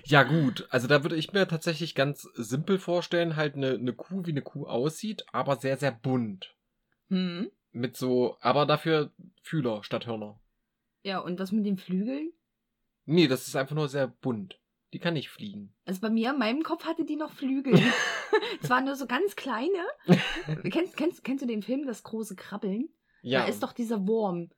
Ja gut, also da würde ich mir tatsächlich ganz simpel vorstellen, halt eine, eine Kuh, wie eine Kuh aussieht, aber sehr, sehr bunt. Hm. Mit so, aber dafür Fühler statt Hörner. Ja, und was mit den Flügeln? Nee, das ist einfach nur sehr bunt. Die kann nicht fliegen. Also bei mir, in meinem Kopf hatte die noch Flügel. Es waren nur so ganz kleine. kennst, kennst, kennst du den Film Das große Krabbeln? Ja, Da ist doch dieser Wurm.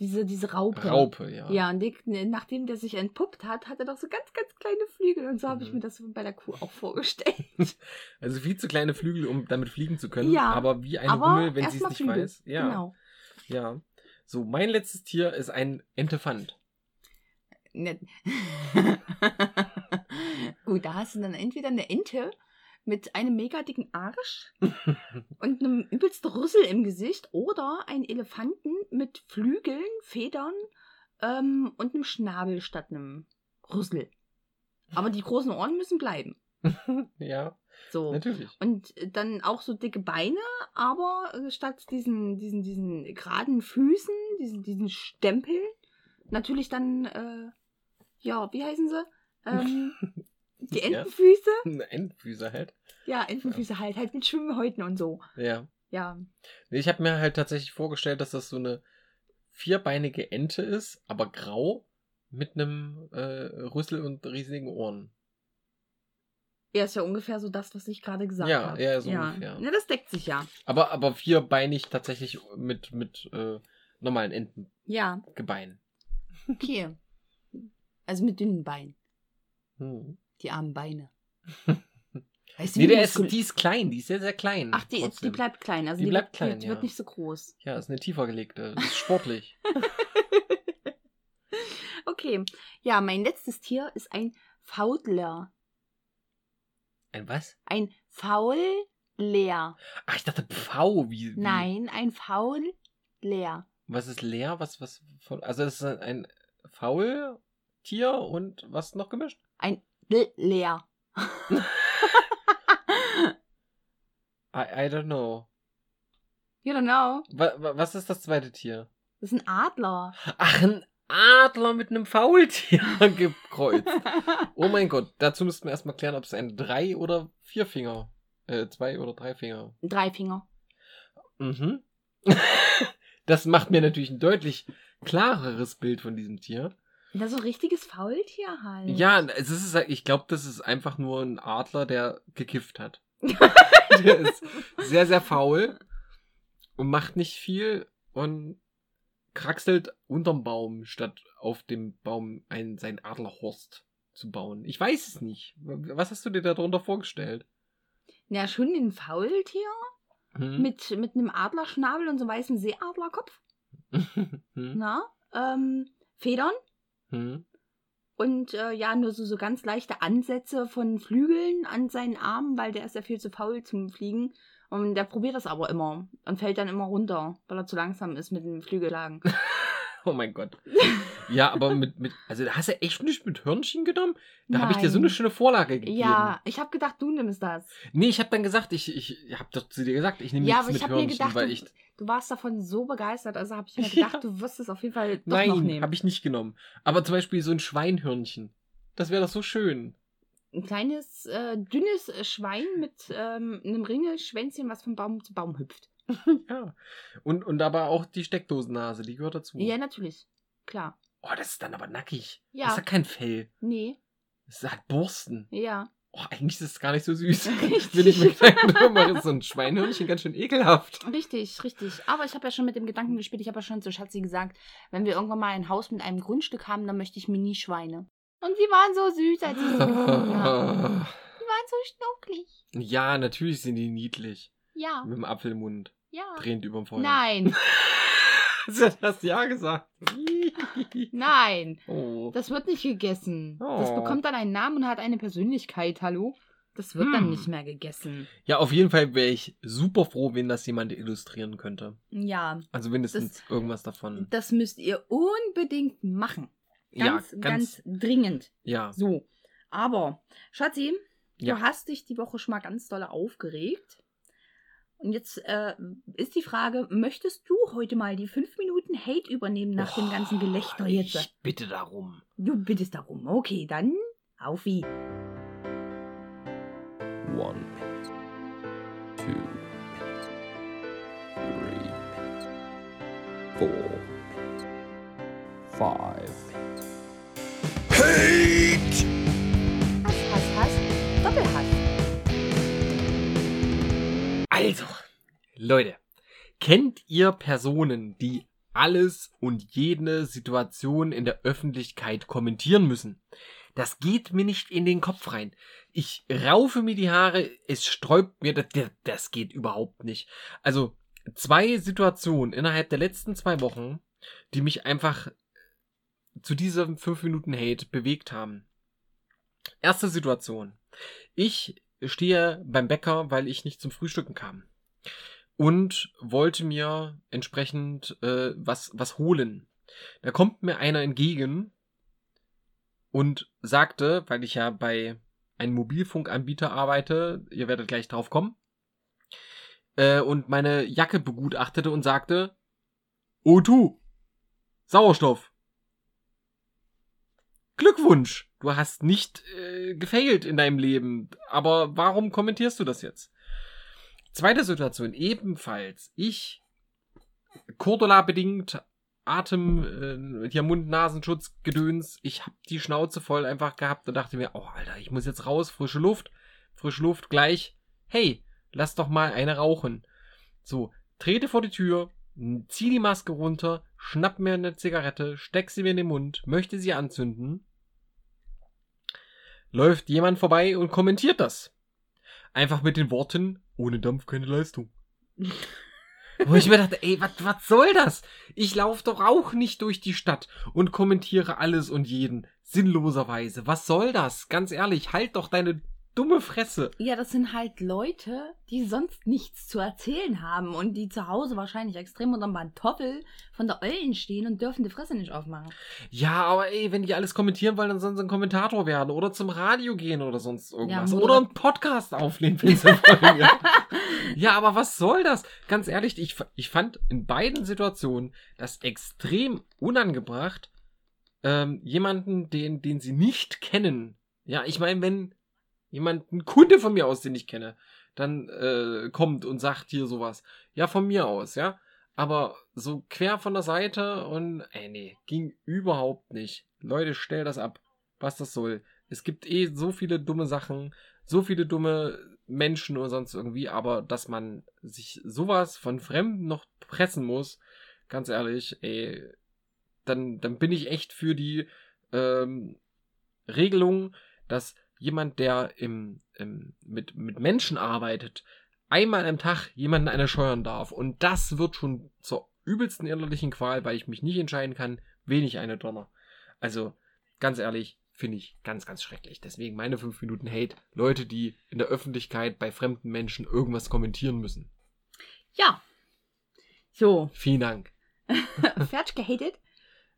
Diese, diese Raupe. Raupe, ja. Ja, und die, nachdem der sich entpuppt hat, hat er doch so ganz, ganz kleine Flügel. Und so habe ich Mhm. mir das bei der Kuh auch vorgestellt. Also viel zu kleine Flügel, um damit fliegen zu können. Ja, aber wie eine aber Hummel, wenn sie es nicht Flügel. weiß. Ja. Genau. Ja. So, mein letztes Tier ist ein Entefant. Ne- Gut, da hast du dann entweder eine Ente mit einem mega dicken Arsch und einem übelsten Rüssel im Gesicht oder einen Elefanten mit Flügeln, Federn ähm, und einem Schnabel statt einem Rüssel. Aber die großen Ohren müssen bleiben. ja, So. natürlich. Und dann auch so dicke Beine, aber äh, statt diesen, diesen, diesen geraden Füßen, diesen, diesen Stempeln, natürlich dann, äh, ja, wie heißen sie? Ähm, die Ja. Entenfüße? Eine Endfüße halt. Ja, Entenfüße halt, halt mit Schwimmhäuten und so. Ja. Ja. Nee, Ich habe mir halt tatsächlich vorgestellt, dass das so eine vierbeinige Ente ist, aber grau mit einem äh, Rüssel und riesigen Ohren. Er ist ja ungefähr so das, was ich gerade gesagt Ja, habe. ja, so ja. ungefähr. Ja, das deckt sich ja. Aber, aber vierbeinig tatsächlich mit, mit äh, normalen Ja, Entengebeinen. Okay. Also mit dünnen Beinen. Hm. Die armen Beine. Weißt du, Nee, der ist, die ist klein, die ist sehr, sehr klein. Ach, die, die bleibt klein. Also Die die, bleibt wird, klein, die wird ja. nicht so groß. Ja, ist eine tiefer gelegte. Ist sportlich. okay. Ja, mein letztes Tier ist ein Faudler. Ein was? Ein Faulleer. Ach, ich dachte Pfau. Wie, wie? Nein, ein Faulleer. Was ist leer? Was, was, also es ist ein Faultier und was noch gemischt? Ein Leer. I, I don't know. You don't know. Wa, wa, was ist das zweite Tier? Das ist ein Adler. Ach, ein Adler mit einem Faultier gekreuzt. Oh mein Gott, dazu müssten wir erstmal klären, ob es ein Drei- oder Vierfinger, äh, Zwei- oder Dreifinger. Drei Finger. Mhm. das macht mir natürlich ein deutlich klareres Bild von diesem Tier. Das ist so ein richtiges Faultier halt. Ja, es ist, ich glaube, das ist einfach nur ein Adler, der gekifft hat. der ist sehr, sehr faul und macht nicht viel und kraxelt unterm Baum, statt auf dem Baum ein, sein Adlerhorst zu bauen. Ich weiß es nicht. Was hast du dir darunter vorgestellt? Ja, schon ein Faultier hm? mit, mit einem Adlerschnabel und so einem weißen Seeadlerkopf. Hm? Na, ähm, Federn. Hm? Und äh, ja, nur so, so ganz leichte Ansätze von Flügeln an seinen Armen, weil der ist ja viel zu faul zum Fliegen. Und der probiert das aber immer und fällt dann immer runter, weil er zu langsam ist mit den Flügellagen. Oh mein Gott. Ja, aber mit, mit also da hast du echt nicht mit Hörnchen genommen? Da habe ich dir so eine schöne Vorlage gegeben. Ja, ich habe gedacht, du nimmst das. Nee, ich habe dann gesagt, ich, ich habe doch zu dir gesagt, ich nehme ja, nichts mit Hörnchen, gedacht, weil ich... Du warst davon so begeistert, also habe ich mir gedacht, ja. du wirst es auf jeden Fall doch Nein, noch nehmen. Nein, habe ich nicht genommen. Aber zum Beispiel so ein Schweinhörnchen. Das wäre doch so schön. Ein kleines, äh, dünnes Schwein mit ähm, einem Ringelschwänzchen, was von Baum zu Baum hüpft. ja. Und, und aber auch die Steckdosennase, die gehört dazu. Ja, natürlich. Klar. Oh, das ist dann aber nackig. Ja. Das hat kein Fell. Nee. Das hat Borsten. Ja. Oh, eigentlich ist es gar nicht so süß. Richtig. Bin ich mir Gedanken mache, so ein Schweinhörnchen ganz schön ekelhaft. Richtig, richtig. Aber ich habe ja schon mit dem Gedanken gespielt, ich habe ja schon zu Schatzi gesagt, wenn wir irgendwann mal ein Haus mit einem Grundstück haben, dann möchte ich Mini-Schweine. Und sie waren so süß, als ich sie gefunden habe. Die waren so schnucklig. Ja, natürlich sind die niedlich. Ja. Mit dem Apfelmund. Ja. Drehend überm Feuer. Nein. Sie hat das Ja gesagt. Nein. Oh. Das wird nicht gegessen. Oh. Das bekommt dann einen Namen und hat eine Persönlichkeit, hallo? Das wird hm. dann nicht mehr gegessen. Ja, auf jeden Fall wäre ich super froh, wenn das jemand illustrieren könnte. Ja. Also mindestens das, irgendwas davon. Das müsst ihr unbedingt machen. Ganz, ja, ganz, ganz dringend. Ja. So. Aber, Schatzi, ja. du hast dich die Woche schon mal ganz doll aufgeregt. Und jetzt äh, ist die Frage, möchtest du heute mal die fünf Minuten Hate übernehmen nach oh, dem ganzen Gelächter jetzt? Ich bitte darum. Du bittest darum. Okay, dann auf wie. One minute. Two minute. Three minute. Four minute. Five minute. Hate! Also, Leute, kennt ihr Personen, die alles und jede Situation in der Öffentlichkeit kommentieren müssen? Das geht mir nicht in den Kopf rein. Ich raufe mir die Haare, es sträubt mir, das, das geht überhaupt nicht. Also, zwei Situationen innerhalb der letzten zwei Wochen, die mich einfach zu diesem 5 Minuten Hate bewegt haben. Erste Situation. Ich stehe beim Bäcker, weil ich nicht zum Frühstücken kam. Und wollte mir entsprechend äh, was, was holen. Da kommt mir einer entgegen und sagte, weil ich ja bei einem Mobilfunkanbieter arbeite, ihr werdet gleich drauf kommen, äh, und meine Jacke begutachtete und sagte, Oh du, Sauerstoff. Glückwunsch, du hast nicht äh, gefailt in deinem Leben. Aber warum kommentierst du das jetzt? Zweite Situation, ebenfalls. Ich, Cordula bedingt, Atem, äh, hier Mund-Nasenschutz, Gedöns. Ich hab die Schnauze voll einfach gehabt und dachte mir, oh Alter, ich muss jetzt raus, frische Luft, frische Luft gleich. Hey, lass doch mal eine rauchen. So, trete vor die Tür, zieh die Maske runter, schnapp mir eine Zigarette, steck sie mir in den Mund, möchte sie anzünden läuft jemand vorbei und kommentiert das. Einfach mit den Worten, ohne Dampf keine Leistung. Wo ich mir dachte, ey, was soll das? Ich laufe doch auch nicht durch die Stadt und kommentiere alles und jeden. Sinnloserweise. Was soll das? Ganz ehrlich, halt doch deine dumme Fresse. Ja, das sind halt Leute, die sonst nichts zu erzählen haben und die zu Hause wahrscheinlich extrem unter dem Pantoffel von der Eulen stehen und dürfen die Fresse nicht aufmachen. Ja, aber ey, wenn die alles kommentieren wollen, dann sollen sie ein Kommentator werden oder zum Radio gehen oder sonst irgendwas. Ja, oder einen Podcast aufnehmen, wenn sie wollen. ja. ja, aber was soll das? Ganz ehrlich, ich, ich fand in beiden Situationen das extrem unangebracht, ähm, jemanden, den, den sie nicht kennen. Ja, ich meine, wenn jemand, ein Kunde von mir aus, den ich kenne, dann äh, kommt und sagt hier sowas. Ja, von mir aus, ja. aber so quer von der Seite und, ey, nee, ging überhaupt nicht. Leute, stell das ab, was das soll. Es gibt eh so viele dumme Sachen, so viele dumme Menschen oder sonst irgendwie, aber dass man sich sowas von Fremden noch pressen muss, ganz ehrlich, ey, dann, dann bin ich echt für die ähm, Regelung, dass jemand, der im, im, mit, mit Menschen arbeitet, einmal am Tag jemanden eine scheuern darf. Und das wird schon zur übelsten innerlichen Qual, weil ich mich nicht entscheiden kann, wen ich eine donner. Also, ganz ehrlich, finde ich ganz, ganz schrecklich. Deswegen meine 5 Minuten Hate. Leute, die in der Öffentlichkeit bei fremden Menschen irgendwas kommentieren müssen. Ja. So. Vielen Dank. Fertig gehatet?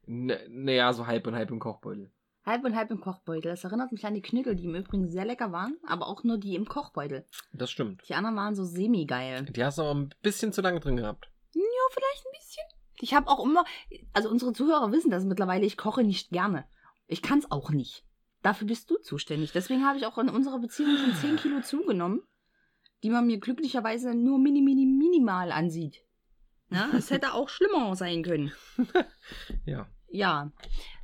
Naja, so halb und halb im Kochbeutel. Halb und halb im Kochbeutel. Das erinnert mich an die Knüttel, die im Übrigen sehr lecker waren, aber auch nur die im Kochbeutel. Das stimmt. Die anderen waren so semi-geil. Die hast du auch ein bisschen zu lange drin gehabt. Ja, vielleicht ein bisschen. Ich habe auch immer, also unsere Zuhörer wissen das mittlerweile, ich koche nicht gerne. Ich kann es auch nicht. Dafür bist du zuständig. Deswegen habe ich auch in unserer Beziehung schon 10 Kilo zugenommen, die man mir glücklicherweise nur mini, mini, minimal ansieht. Ja, es hätte auch schlimmer sein können. ja. Ja.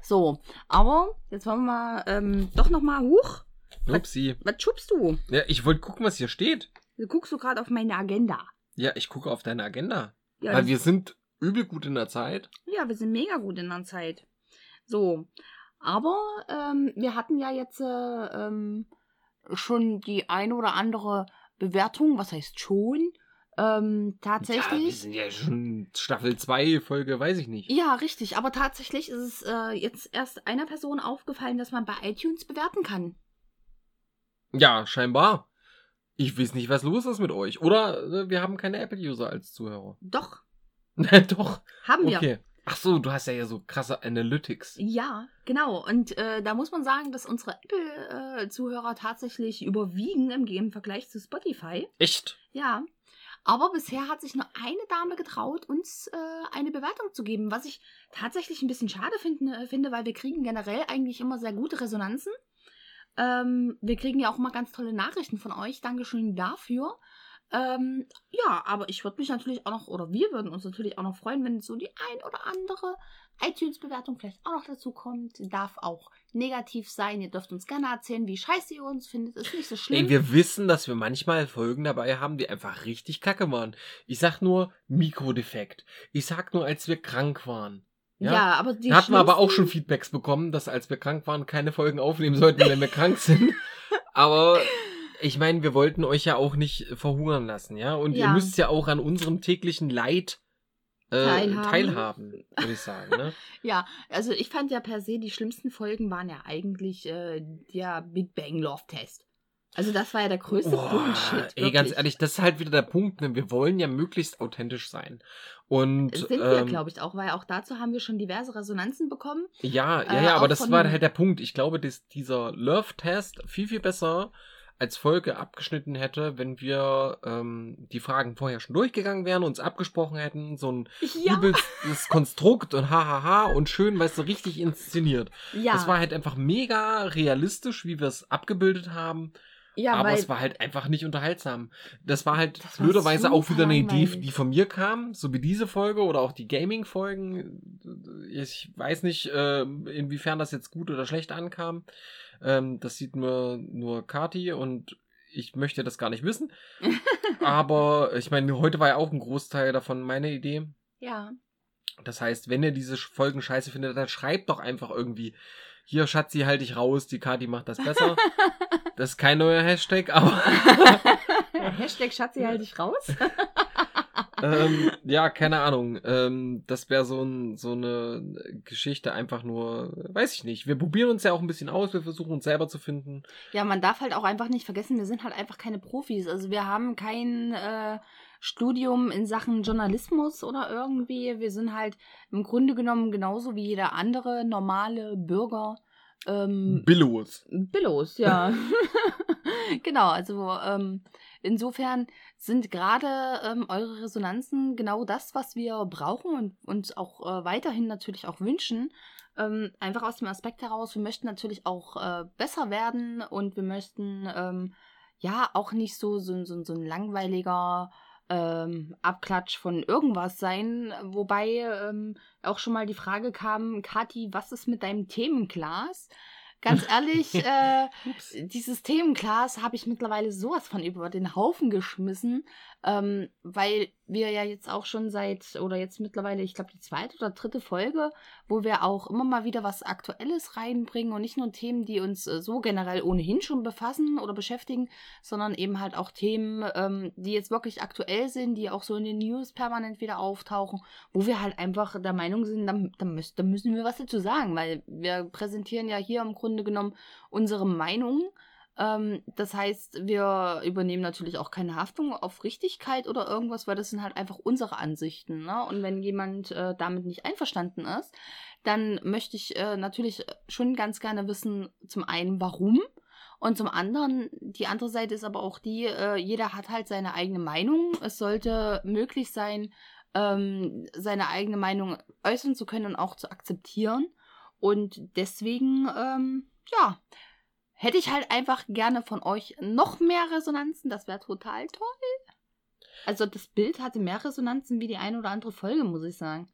So, aber jetzt wollen wir ähm, doch nochmal hoch. Upsi. Was, was schubst du? Ja, ich wollte gucken, was hier steht. Du guckst du gerade auf meine Agenda. Ja, ich gucke auf deine Agenda. Ja, Weil wir sind übel gut in der Zeit. Ja, wir sind mega gut in der Zeit. So, aber ähm, wir hatten ja jetzt äh, ähm, schon die eine oder andere Bewertung, was heißt schon? Ähm, Ja, wir tatsächlich. sind ja schon Staffel 2, Folge, weiß ich nicht. Ja, richtig, aber tatsächlich ist es äh, jetzt erst einer Person aufgefallen, dass man bei iTunes bewerten kann. Ja, scheinbar. Ich weiß nicht, was los ist mit euch. Oder äh, wir haben keine Apple-User als Zuhörer. Doch, Na doch. haben wir. Okay. Ach so, du hast ja hier so krasse Analytics. Ja, genau. Und äh, da muss man sagen, dass unsere Apple-Zuhörer tatsächlich überwiegen im, im Vergleich zu Spotify. Echt? Ja. Aber bisher hat sich nur eine Dame getraut, uns äh, eine Bewertung zu geben, was ich tatsächlich ein bisschen schade finden, äh, finde, weil wir kriegen generell eigentlich immer sehr gute Resonanzen. Ähm, wir kriegen ja auch immer ganz tolle Nachrichten von euch. Dankeschön dafür. Ähm, ja, aber ich würde mich natürlich auch noch, oder wir würden uns natürlich auch noch freuen, wenn so die ein oder andere iTunes-Bewertung vielleicht auch noch dazu kommt. Darf auch negativ sein. Ihr dürft uns gerne erzählen, wie scheiße ihr uns findet. Ist nicht so schlimm. Ey, wir wissen, dass wir manchmal Folgen dabei haben, die einfach richtig kacke waren. Ich sag nur Mikrodefekt. Ich sag nur, als wir krank waren. ja. Ja. aber die Da hatten wir aber auch schon Feedbacks bekommen, dass als wir krank waren, keine Folgen aufnehmen sollten, wenn wir krank sind. Aber ich meine, wir wollten euch ja auch nicht verhungern lassen, ja? Und ihr Ja. müsst ja auch an unserem täglichen Leid äh, Teilhaben. teilhaben, würde ich sagen. Ne? Ja, also ich fand ja per se, die schlimmsten Folgen waren ja eigentlich äh, der Big Bang Love Test. Also das war ja der größte Boah, Bullshit. ey, ganz ehrlich, das ist halt wieder der Punkt. Ne? Wir wollen ja möglichst authentisch sein. Und Sind wir, ähm, glaube ich, auch, weil auch dazu haben wir schon diverse Resonanzen bekommen. Ja, ja, Äh, ja, aber auch das war halt der Punkt. Ich glaube, dass dieser Love-Test viel, viel besser als Folge abgeschnitten hätte, wenn wir ähm, die Fragen vorher schon durchgegangen wären, uns abgesprochen hätten, so ein Ja, übelstes Konstrukt und hahaha und schön, weißt du, richtig inszeniert. ja, Das war halt einfach mega realistisch, wie wir es abgebildet haben, ja aber es war halt einfach nicht unterhaltsam. Das war halt Das war blöderweise auch wieder eine Idee, die von mir kam, so wie diese Folge oder auch die Gaming-Folgen. Ich weiß nicht, äh, inwiefern das jetzt gut oder schlecht ankam. Ähm, das sieht nur, nur Kati und ich möchte das gar nicht wissen. Aber ich meine, heute war ja auch ein Großteil davon meine Idee. ja, Das heißt, wenn ihr diese Folgen scheiße findet, dann schreibt doch einfach irgendwie, hier Schatzi, halt dich raus, die Kati macht das besser. das ist kein neuer Hashtag, aber Hashtag Schatzi halt dich raus. ähm, ja, keine Ahnung. Ähm, das wäre so, ein, so eine Geschichte einfach nur, weiß ich nicht. Wir probieren uns ja auch ein bisschen aus, wir versuchen uns selber zu finden. Ja, man darf halt auch einfach nicht vergessen, wir sind halt einfach keine Profis. Also wir haben kein äh, Studium in Sachen Journalismus oder irgendwie. Wir sind halt im Grunde genommen genauso wie jeder andere normale Bürger. Ähm, Billos. Billos, ja. genau, also ähm, insofern sind gerade ähm, eure Resonanzen genau das, was wir brauchen und uns auch äh, weiterhin natürlich auch wünschen. Ähm, einfach aus dem Aspekt heraus, wir möchten natürlich auch äh, besser werden und wir möchten ähm, ja auch nicht so, so, so, so ein langweiliger ähm, Abklatsch von irgendwas sein. Wobei ähm, auch schon mal die Frage kam, Kathi, was ist mit deinem Themenglas? Ganz ehrlich, äh, dieses Themenglas habe ich mittlerweile sowas von über den Haufen geschmissen, ähm, weil wir ja jetzt auch schon seit, oder jetzt mittlerweile, ich glaube, die zweite oder dritte Folge, wo wir auch immer mal wieder was Aktuelles reinbringen und nicht nur Themen, die uns äh, so generell ohnehin schon befassen oder beschäftigen, sondern eben halt auch Themen, ähm, die jetzt wirklich aktuell sind, die auch so in den News permanent wieder auftauchen, wo wir halt einfach der Meinung sind, da, da, müssen, da müssen wir was dazu sagen, weil wir präsentieren ja hier im Grunde genommen unsere Meinung ähm, das heißt, wir übernehmen natürlich auch keine Haftung auf Richtigkeit oder irgendwas, weil das sind halt einfach unsere Ansichten. Ne? Und wenn jemand äh, damit nicht einverstanden ist, dann möchte ich äh, natürlich schon ganz gerne wissen, zum einen, warum. Und zum anderen, die andere Seite ist aber auch die, äh, jeder hat halt seine eigene Meinung. Es sollte möglich sein, ähm, seine eigene Meinung äußern zu können und auch zu akzeptieren. Und deswegen, ähm, ja, hätte ich halt einfach gerne von euch noch mehr Resonanzen. Das wäre total toll. Also das Bild hatte mehr Resonanzen wie die eine oder andere Folge, muss ich sagen.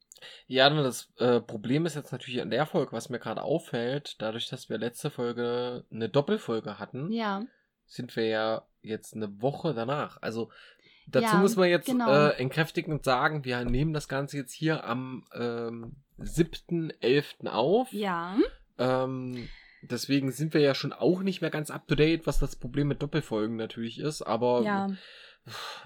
Ja, das äh, Problem ist jetzt natürlich an der Folge, was mir gerade auffällt, dadurch, dass wir letzte Folge eine Doppelfolge hatten, ja. sind wir ja jetzt eine Woche danach. Also dazu ja, muss man jetzt genau. äh, entkräftigend sagen, wir nehmen das Ganze jetzt hier am ähm, 7.11. auf. Ja. Ähm, Deswegen sind wir ja schon auch nicht mehr ganz up to date, was das Problem mit Doppelfolgen natürlich ist. Aber ja,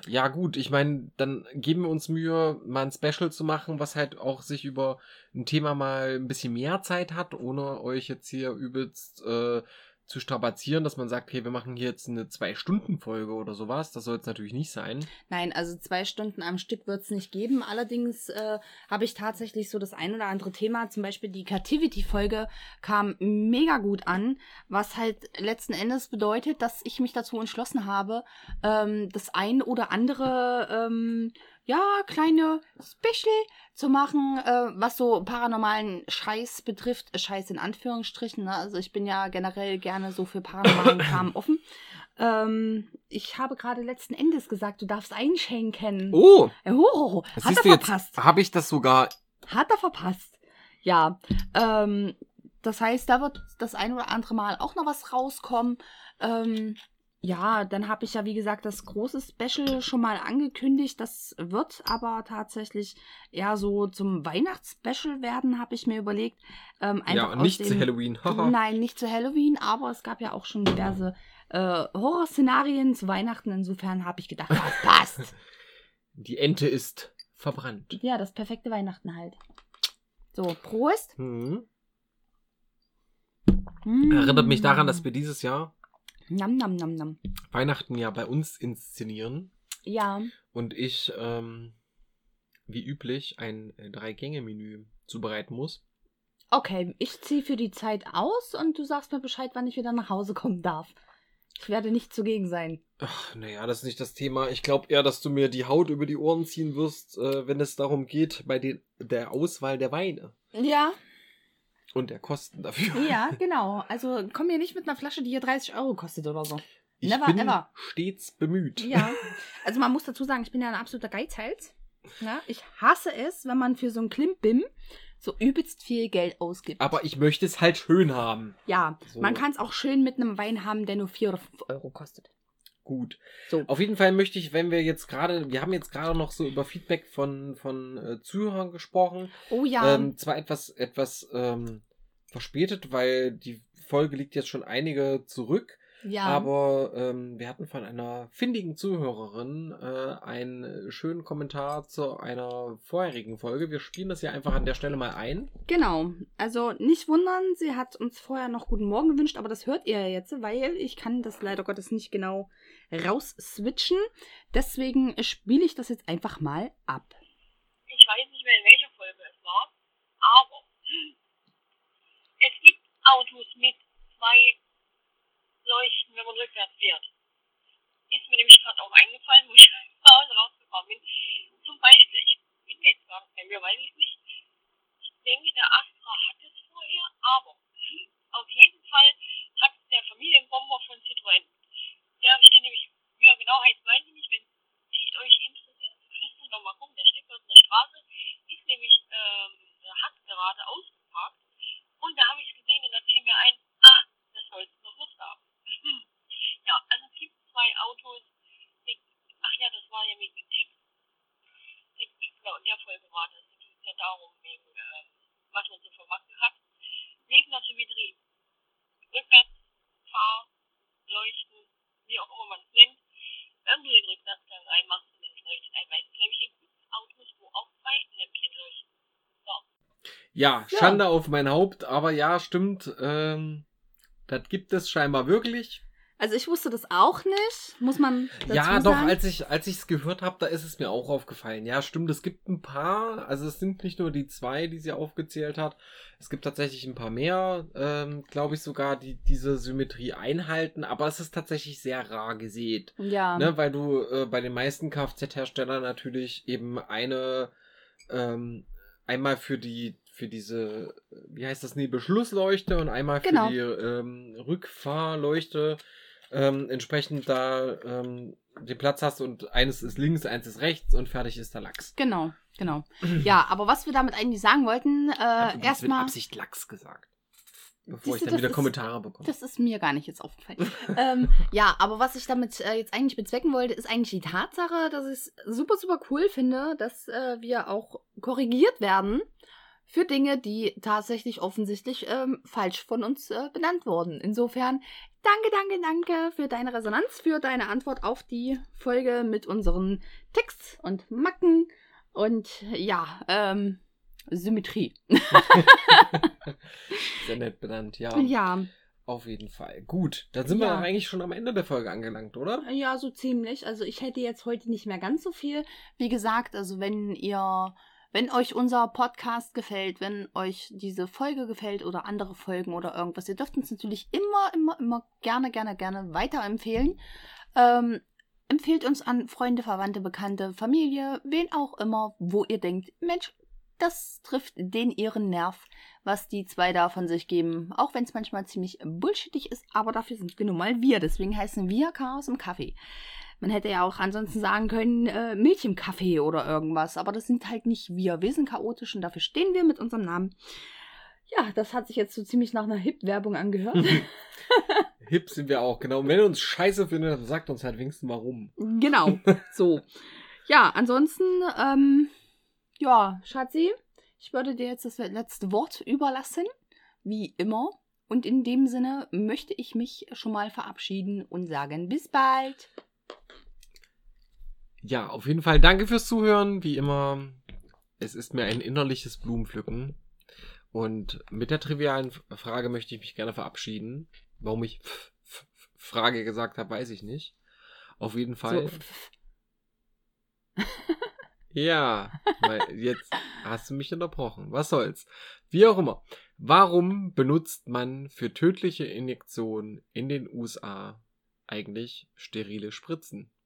ja gut, ich meine, dann geben wir uns Mühe, mal ein Special zu machen, was halt auch sich über ein Thema mal ein bisschen mehr Zeit hat, ohne euch jetzt hier übelst äh, zu strapazieren, dass man sagt, hey, wir machen hier jetzt eine Zwei-Stunden-Folge oder sowas. Das soll es natürlich nicht sein. Nein, also zwei Stunden am Stück wird es nicht geben. Allerdings äh, habe ich tatsächlich so das ein oder andere Thema, zum Beispiel die Captivity-Folge kam mega gut an, was halt letzten Endes bedeutet, dass ich mich dazu entschlossen habe, ähm, das ein oder andere ähm, ja, kleine Special zu machen, äh, was so paranormalen Scheiß betrifft. Scheiß in Anführungsstrichen. Ne? Also ich bin ja generell gerne so für paranormalen Kram offen. Ähm, ich habe gerade letzten Endes gesagt, du darfst einschenken. Oh! Oh, hat er verpasst. Habe ich das sogar. Hat er verpasst. Ja. Ähm, das heißt, da wird das ein oder andere Mal auch noch was rauskommen. Ähm, ja, dann habe ich ja, wie gesagt, das große Special schon mal angekündigt. Das wird aber tatsächlich eher so zum Weihnachtsspecial werden, habe ich mir überlegt. Ähm, ja, nicht dem, zu Halloween. nein, nicht zu Halloween, aber es gab ja auch schon diverse äh, Horrorszenarien zu Weihnachten. Insofern habe ich gedacht, das passt. Die Ente ist verbrannt. Ja, das perfekte Weihnachten halt. So, Prost. Mhm. Mm. Erinnert mich daran, dass wir dieses Jahr Nam, nam, nam, nam. Weihnachten ja bei uns inszenieren. Ja. Und ich, ähm, wie üblich, ein äh, Drei-Gänge-Menü zubereiten muss. Okay, ich ziehe für die Zeit aus und du sagst mir Bescheid, wann ich wieder nach Hause kommen darf. Ich werde nicht zugegen sein. Ach, naja, das ist nicht das Thema. Ich glaube eher, dass du mir die Haut über die Ohren ziehen wirst, äh, wenn es darum geht, bei den, der Auswahl der Weine. Ja, und der Kosten dafür. Ja, genau. Also komm mir nicht mit einer Flasche, die hier 30 Euro kostet oder so. Ich Never bin ever. stets bemüht. Ja. Also man muss dazu sagen, ich bin ja ein absoluter Geizhals. Ja, ich hasse es, wenn man für so ein Klimbim so übelst viel Geld ausgibt. Aber ich möchte es halt schön haben. Ja, so. man kann es auch schön mit einem Wein haben, der nur 4 oder 5 Euro kostet. Gut. So. Auf jeden Fall möchte ich, wenn wir jetzt gerade, wir haben jetzt gerade noch so über Feedback von, von äh, Zuhörern gesprochen. Oh ja. Ähm, zwar etwas, etwas ähm, verspätet, weil die Folge liegt jetzt schon einige zurück. Ja. Aber ähm, wir hatten von einer findigen Zuhörerin äh, einen schönen Kommentar zu einer vorherigen Folge. Wir spielen das ja einfach an der Stelle mal ein. Genau. Also nicht wundern, sie hat uns vorher noch guten Morgen gewünscht, aber das hört ihr ja jetzt, weil ich kann das leider Gottes nicht genau rausswitchen. Deswegen spiele ich das jetzt einfach mal ab. Ich weiß nicht mehr, in welcher Folge es war, aber es gibt Autos mit zwei leuchten, wenn man rückwärts fährt. Ist mir nämlich gerade auch eingefallen, wo ich rausgekommen bin. Zum Beispiel, ich bin jetzt gar nicht mehr, weiß ich nicht. Ich denke, der Astra hat es vorher, aber auf jeden Fall hat der Familienbomber von Citroën. Der steht nämlich, wie er genau heißt, weiß ich nicht, wenn es euch interessiert, müsst ihr nochmal gucken. Der steht dort in der Straße, ist nämlich, ähm, hat gerade ausgeparkt und da habe ich es gesehen und da fiel mir ein, zwei Autos. Ach ja, das war ja mit dem Tick. Tick Dickler und der Folge war das. Es ging ja darum, wegen, äh, was man so vermacht hat. Negativitrien. Rückwärts, Fahr, Leuchten, wie auch immer man es nennt. Irgendwie den Rückwärtsgang reinmachen und es leuchtet einmal. Es glaube Autos, wo auch zwei Lämpchen leuchten. So. Ja, Schande ja. auf mein Haupt, aber ja, stimmt. Ähm, das gibt es scheinbar wirklich. Also ich wusste das auch nicht, muss man dazu ja, doch, sagen. als ich als ich es gehört habe, da ist es mir auch aufgefallen. Ja, stimmt, es gibt ein paar, also es sind nicht nur die zwei, die sie aufgezählt hat. Es gibt tatsächlich ein paar mehr, ähm, glaube ich sogar, die diese Symmetrie einhalten, aber es ist tatsächlich sehr rar gesät. ja. Ne, weil du äh, bei den meisten Kfz-Herstellern natürlich eben eine ähm, einmal für die für diese wie heißt das Nebelschlussleuchte und einmal für Genau. die ähm, Rückfahrleuchte ähm, entsprechend da ähm, den Platz hast und eines ist links, eins ist rechts und fertig ist der Lachs. Genau, genau. Ja, aber was wir damit eigentlich sagen wollten, äh, erstmal, Absicht Lachs gesagt. Bevor Siehst ich dann wieder ist- Kommentare bekomme. das ist mir gar nicht jetzt aufgefallen. ähm, ja, aber was ich damit äh, jetzt eigentlich bezwecken wollte, ist eigentlich die Tatsache, dass ich es super, super cool finde, dass äh, wir auch korrigiert werden für Dinge, die tatsächlich offensichtlich ähm, falsch von uns äh, benannt wurden. Insofern, danke, danke, danke für deine Resonanz, für deine Antwort auf die Folge mit unseren Ticks und Macken und ja, ähm, Symmetrie. Sehr nett benannt, ja. Ja, Auf jeden Fall. Gut, dann sind wir Ja. doch eigentlich schon am Ende der Folge angelangt, oder? Ja, so ziemlich. Also ich hätte jetzt heute nicht mehr ganz so viel. Wie gesagt, also wenn ihr, wenn euch unser Podcast gefällt, wenn euch diese Folge gefällt oder andere Folgen oder irgendwas, ihr dürft uns natürlich immer, immer, immer gerne, gerne, gerne weiterempfehlen. Ähm, empfehlt uns an Freunde, Verwandte, Bekannte, Familie, wen auch immer, wo ihr denkt, Mensch, das trifft den ihren Nerv, was die zwei da von sich geben. Auch wenn es manchmal ziemlich bullshittig ist, aber dafür sind wir nun mal wir. Deswegen heißen wir Chaos im Kaffee. Man hätte ja auch ansonsten sagen können, äh, Milch im Kaffee oder irgendwas. Aber das sind halt nicht wir. Wir sind chaotisch und dafür stehen wir mit unserem Namen. Ja, das hat sich jetzt so ziemlich nach einer Hip-Werbung angehört. Hip sind wir auch, genau. Und wenn ihr uns scheiße findet, dann sagt uns halt wenigstens warum. genau, so. Ja, ansonsten, ähm, ja, Schatzi, ich würde dir jetzt das letzte Wort überlassen, wie immer. Und in dem Sinne möchte ich mich schon mal verabschieden und sagen, bis bald. Ja, auf jeden Fall danke fürs Zuhören. Wie immer, es ist mir ein innerliches Blumenpflücken. Und mit der trivialen Frage möchte ich mich gerne verabschieden. Warum ich F F Frage gesagt habe, weiß ich nicht. Auf jeden Fall. So, Ja, weil jetzt hast du mich unterbrochen. Was soll's? Wie auch immer. Warum benutzt man für tödliche Injektionen in den USA eigentlich sterile Spritzen?